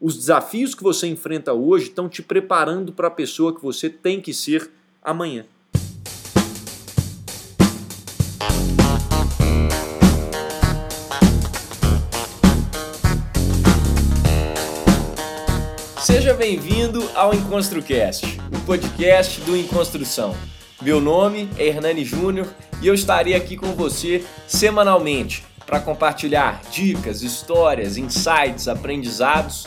Os desafios que você enfrenta hoje estão te preparando para a pessoa que você tem que ser amanhã. Seja bem-vindo ao EnconstruCast, o podcast do Enconstrução. Meu nome é Hernani Júnior e eu estarei aqui com você semanalmente para compartilhar dicas, histórias, insights, aprendizados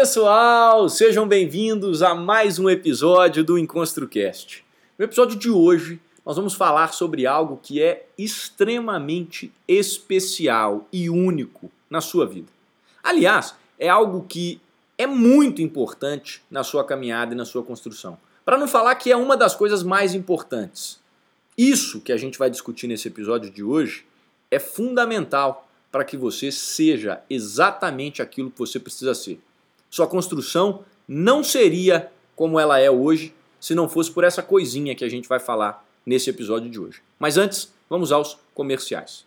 Pessoal, sejam bem-vindos a mais um episódio do EnconstruCast. No episódio de hoje, nós vamos falar sobre algo que é extremamente especial e único na sua vida. Aliás, é algo que é muito importante na sua caminhada e na sua construção. Para não falar que é uma das coisas mais importantes. Isso que a gente vai discutir nesse episódio de hoje é fundamental para que você seja exatamente aquilo que você precisa ser. Sua construção não seria como ela é hoje se não fosse por essa coisinha que a gente vai falar nesse episódio de hoje. Mas antes, vamos aos comerciais.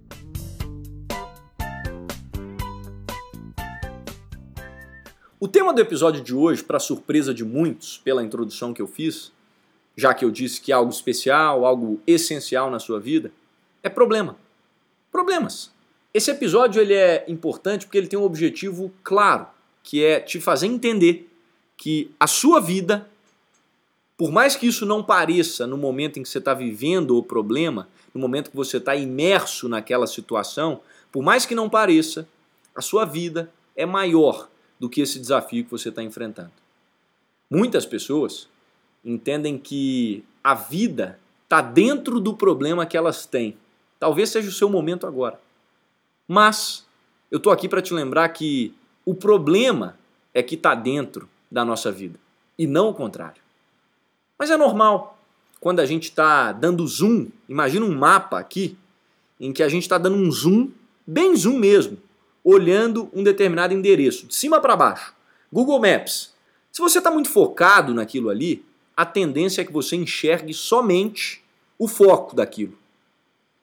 O tema do episódio de hoje, para surpresa de muitos, pela introdução que eu fiz, já que eu disse que é algo especial, algo essencial na sua vida, é problema. Problemas. Esse episódio ele é importante porque ele tem um objetivo claro, que é te fazer entender que a sua vida, por mais que isso não pareça no momento em que você está vivendo o problema, no momento que você está imerso naquela situação, por mais que não pareça, a sua vida é maior do que esse desafio que você está enfrentando. Muitas pessoas entendem que a vida está dentro do problema que elas têm. Talvez seja o seu momento agora. Mas eu estou aqui para te lembrar que o problema é que está dentro da nossa vida e não o contrário. Mas é normal quando a gente está dando zoom. Imagina um mapa aqui em que a gente está dando um zoom, bem zoom mesmo, olhando um determinado endereço, de cima para baixo. Google Maps. Se você está muito focado naquilo ali, a tendência é que você enxergue somente o foco daquilo.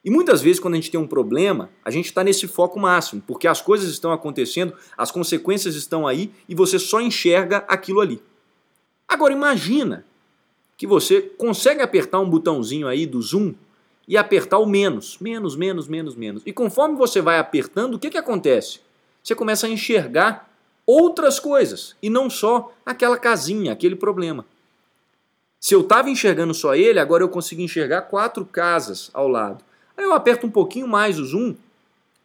E muitas vezes, quando a gente tem um problema, a gente está nesse foco máximo, porque as coisas estão acontecendo, as consequências estão aí e você só enxerga aquilo ali. Agora, imagina que você consegue apertar um botãozinho aí do zoom e apertar o menos, menos, menos, menos, menos. E conforme você vai apertando, o que, que acontece? Você começa a enxergar outras coisas e não só aquela casinha, aquele problema. Se eu estava enxergando só ele, agora eu consigo enxergar quatro casas ao lado. Aí eu aperto um pouquinho mais o zoom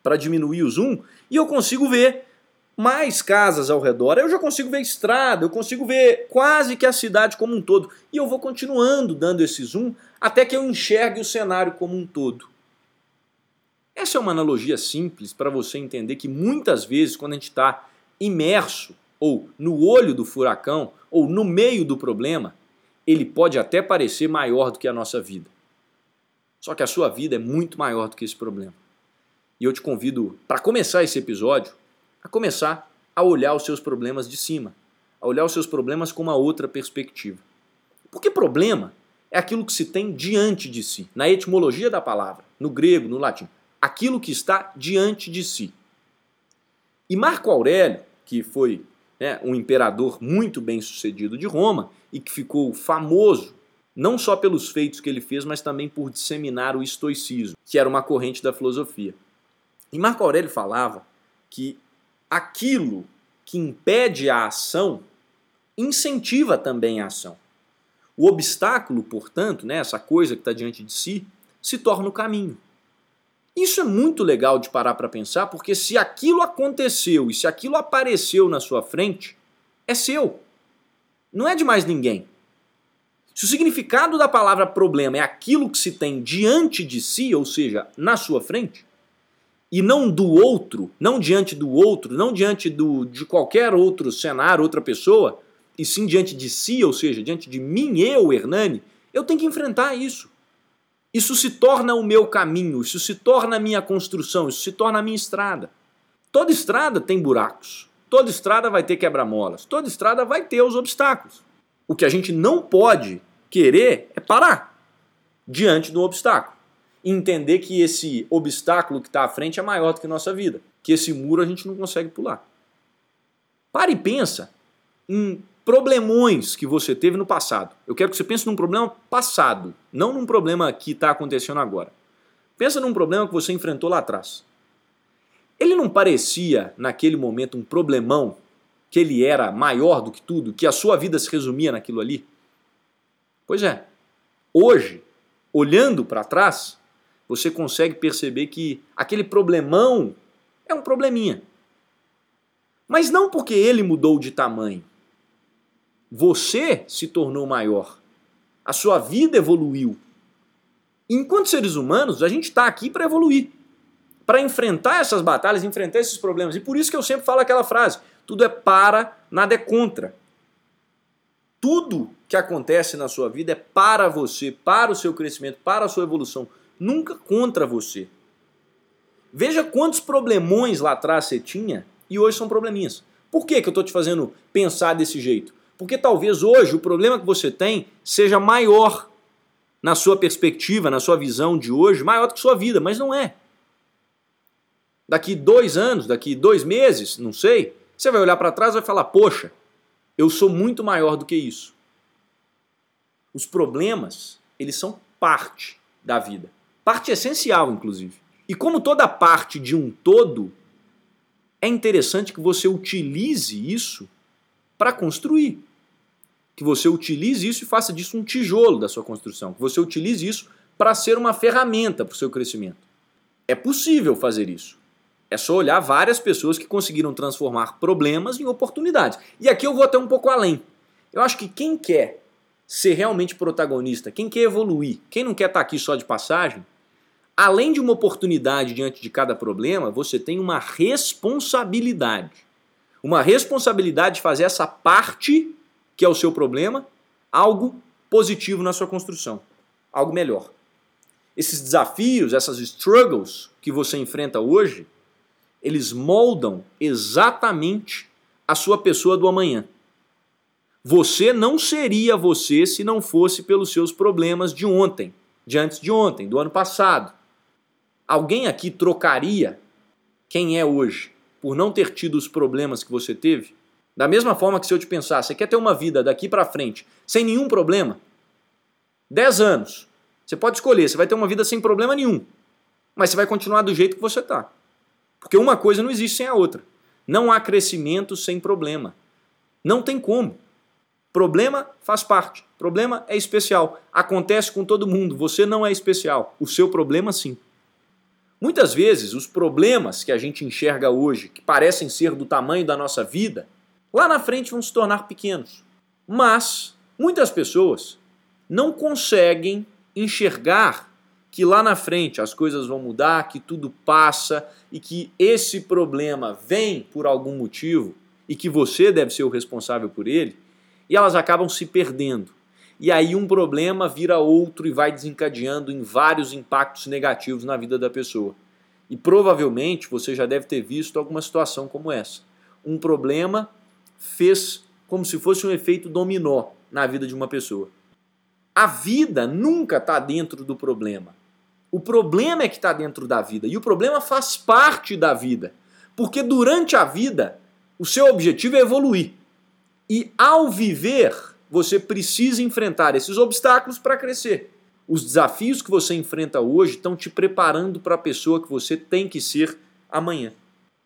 para diminuir o zoom e eu consigo ver mais casas ao redor. Eu já consigo ver estrada, eu consigo ver quase que a cidade como um todo. E eu vou continuando dando esse zoom até que eu enxergue o cenário como um todo. Essa é uma analogia simples para você entender que muitas vezes, quando a gente está imerso ou no olho do furacão ou no meio do problema, ele pode até parecer maior do que a nossa vida. Só que a sua vida é muito maior do que esse problema. E eu te convido, para começar esse episódio, a começar a olhar os seus problemas de cima, a olhar os seus problemas com uma outra perspectiva. Porque problema é aquilo que se tem diante de si, na etimologia da palavra, no grego, no latim. Aquilo que está diante de si. E Marco Aurélio, que foi né, um imperador muito bem sucedido de Roma e que ficou famoso não só pelos feitos que ele fez, mas também por disseminar o estoicismo, que era uma corrente da filosofia. E Marco Aurélio falava que aquilo que impede a ação incentiva também a ação. O obstáculo, portanto, né, essa coisa que está diante de si, se torna o caminho. Isso é muito legal de parar para pensar, porque se aquilo aconteceu e se aquilo apareceu na sua frente, é seu. Não é de mais ninguém. Se o significado da palavra problema é aquilo que se tem diante de si, ou seja, na sua frente, e não do outro, não diante do outro, não diante do, de qualquer outro cenário, outra pessoa, e sim diante de si, ou seja, diante de mim, eu, Hernani, eu tenho que enfrentar isso. Isso se torna o meu caminho, isso se torna a minha construção, isso se torna a minha estrada. Toda estrada tem buracos, toda estrada vai ter quebra-molas, toda estrada vai ter os obstáculos. O que a gente não pode querer é parar diante do obstáculo. Entender que esse obstáculo que está à frente é maior do que nossa vida. Que esse muro a gente não consegue pular. Pare e pensa em problemões que você teve no passado. Eu quero que você pense num problema passado, não num problema que está acontecendo agora. Pensa num problema que você enfrentou lá atrás. Ele não parecia, naquele momento, um problemão, que ele era maior do que tudo, que a sua vida se resumia naquilo ali? Pois é. Hoje, olhando para trás, você consegue perceber que aquele problemão é um probleminha. Mas não porque ele mudou de tamanho. Você se tornou maior. A sua vida evoluiu. enquanto seres humanos, a gente está aqui para evoluir. Para enfrentar essas batalhas, enfrentar esses problemas. E por isso que eu sempre falo aquela frase: tudo é para, nada é contra. Tudo que acontece na sua vida é para você, para o seu crescimento, para a sua evolução. Nunca contra você. Veja quantos problemões lá atrás você tinha e hoje são probleminhas. Por que, que eu estou te fazendo pensar desse jeito? Porque talvez hoje o problema que você tem seja maior na sua perspectiva, na sua visão de hoje, maior do que sua vida, mas não é. Daqui dois anos, daqui dois meses, não sei, você vai olhar para trás e vai falar: Poxa, eu sou muito maior do que isso. Os problemas, eles são parte da vida, parte essencial, inclusive. E como toda parte de um todo, é interessante que você utilize isso para construir. Que você utilize isso e faça disso um tijolo da sua construção. Que você utilize isso para ser uma ferramenta para o seu crescimento. É possível fazer isso. É só olhar várias pessoas que conseguiram transformar problemas em oportunidades. E aqui eu vou até um pouco além. Eu acho que quem quer ser realmente protagonista, quem quer evoluir, quem não quer estar aqui só de passagem, além de uma oportunidade diante de cada problema, você tem uma responsabilidade uma responsabilidade de fazer essa parte, que é o seu problema, algo positivo na sua construção, algo melhor. Esses desafios, essas struggles que você enfrenta hoje, eles moldam exatamente a sua pessoa do amanhã. Você não seria você se não fosse pelos seus problemas de ontem, de antes de ontem, do ano passado. Alguém aqui trocaria quem é hoje por não ter tido os problemas que você teve? Da mesma forma que se eu te pensar, você quer ter uma vida daqui para frente sem nenhum problema? 10 anos. Você pode escolher, você vai ter uma vida sem problema nenhum. Mas você vai continuar do jeito que você está. Porque uma coisa não existe sem a outra. Não há crescimento sem problema. Não tem como. Problema faz parte. Problema é especial. Acontece com todo mundo. Você não é especial. O seu problema, sim. Muitas vezes, os problemas que a gente enxerga hoje, que parecem ser do tamanho da nossa vida, lá na frente vão se tornar pequenos. Mas muitas pessoas não conseguem enxergar que lá na frente as coisas vão mudar, que tudo passa e que esse problema vem por algum motivo e que você deve ser o responsável por ele, e elas acabam se perdendo e aí um problema vira outro e vai desencadeando em vários impactos negativos na vida da pessoa. E provavelmente você já deve ter visto alguma situação como essa. Um problema fez como se fosse um efeito dominó na vida de uma pessoa. A vida nunca está dentro do problema. O problema é que está dentro da vida. E o problema faz parte da vida. Porque durante a vida, o seu objetivo é evoluir. E ao viver, você precisa enfrentar esses obstáculos para crescer. Os desafios que você enfrenta hoje estão te preparando para a pessoa que você tem que ser amanhã.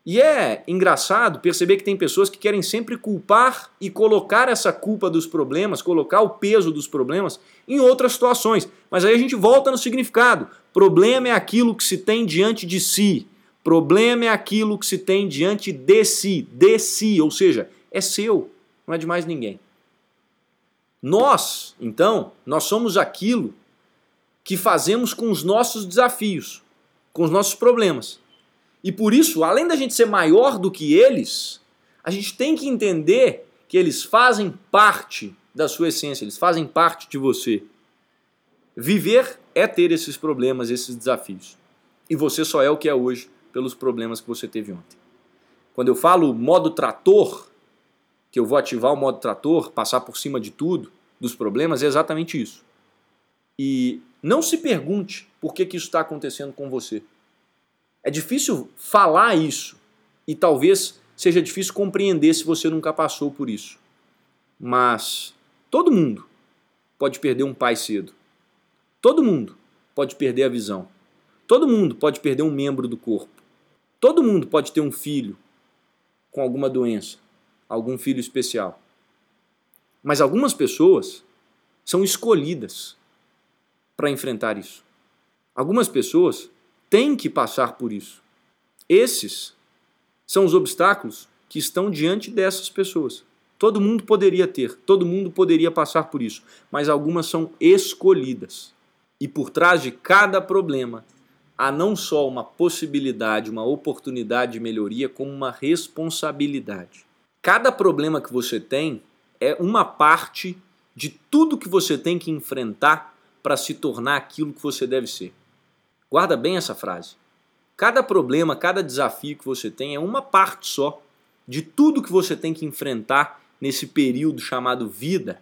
E é engraçado perceber que tem pessoas que querem sempre culpar e colocar essa culpa dos problemas, colocar o peso dos problemas em outras situações. Mas aí a gente volta no significado. Problema é aquilo que se tem diante de si. Problema é aquilo que se tem diante de si, de si, ou seja, é seu, não é de mais ninguém. Nós, então, nós somos aquilo que fazemos com os nossos desafios, com os nossos problemas. E por isso, além da gente ser maior do que eles, a gente tem que entender que eles fazem parte da sua essência, eles fazem parte de você. Viver é ter esses problemas, esses desafios. E você só é o que é hoje pelos problemas que você teve ontem. Quando eu falo modo trator, que eu vou ativar o modo trator, passar por cima de tudo, dos problemas, é exatamente isso. E não se pergunte por que, que isso está acontecendo com você. É difícil falar isso e talvez seja difícil compreender se você nunca passou por isso. Mas todo mundo pode perder um pai cedo. Todo mundo pode perder a visão. Todo mundo pode perder um membro do corpo. Todo mundo pode ter um filho com alguma doença, algum filho especial. Mas algumas pessoas são escolhidas para enfrentar isso. Algumas pessoas tem que passar por isso. Esses são os obstáculos que estão diante dessas pessoas. Todo mundo poderia ter, todo mundo poderia passar por isso, mas algumas são escolhidas. E por trás de cada problema há não só uma possibilidade, uma oportunidade de melhoria, como uma responsabilidade. Cada problema que você tem é uma parte de tudo que você tem que enfrentar para se tornar aquilo que você deve ser. Guarda bem essa frase. Cada problema, cada desafio que você tem é uma parte só de tudo que você tem que enfrentar nesse período chamado vida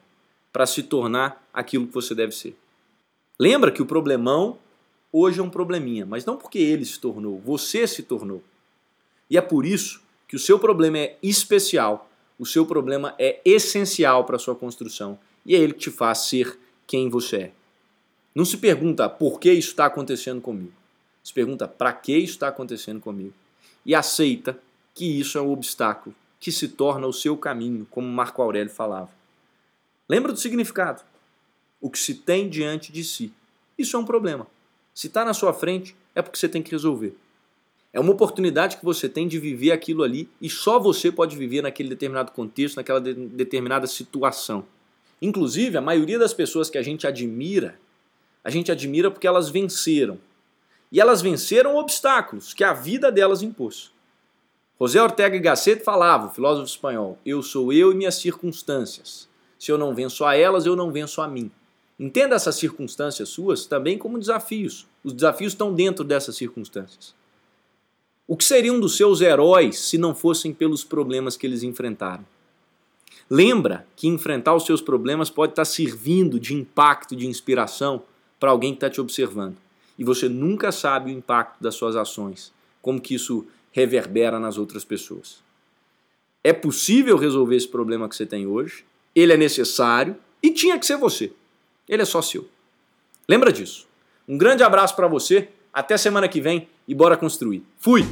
para se tornar aquilo que você deve ser. Lembra que o problemão hoje é um probleminha, mas não porque ele se tornou, você se tornou. E é por isso que o seu problema é especial, o seu problema é essencial para a sua construção e é ele que te faz ser quem você é. Não se pergunta por que isso está acontecendo comigo. Se pergunta para que isso está acontecendo comigo. E aceita que isso é um obstáculo que se torna o seu caminho, como Marco Aurélio falava. Lembra do significado? O que se tem diante de si. Isso é um problema. Se está na sua frente, é porque você tem que resolver. É uma oportunidade que você tem de viver aquilo ali e só você pode viver naquele determinado contexto, naquela de determinada situação. Inclusive, a maioria das pessoas que a gente admira a gente admira porque elas venceram. E elas venceram obstáculos que a vida delas impôs. José Ortega y Gasset falava, o filósofo espanhol, eu sou eu e minhas circunstâncias. Se eu não venço a elas, eu não venço a mim. Entenda essas circunstâncias suas também como desafios. Os desafios estão dentro dessas circunstâncias. O que seriam dos seus heróis se não fossem pelos problemas que eles enfrentaram? Lembra que enfrentar os seus problemas pode estar servindo de impacto, de inspiração para alguém que está te observando. E você nunca sabe o impacto das suas ações, como que isso reverbera nas outras pessoas. É possível resolver esse problema que você tem hoje, ele é necessário e tinha que ser você. Ele é só seu. Lembra disso. Um grande abraço para você, até semana que vem e bora construir. Fui!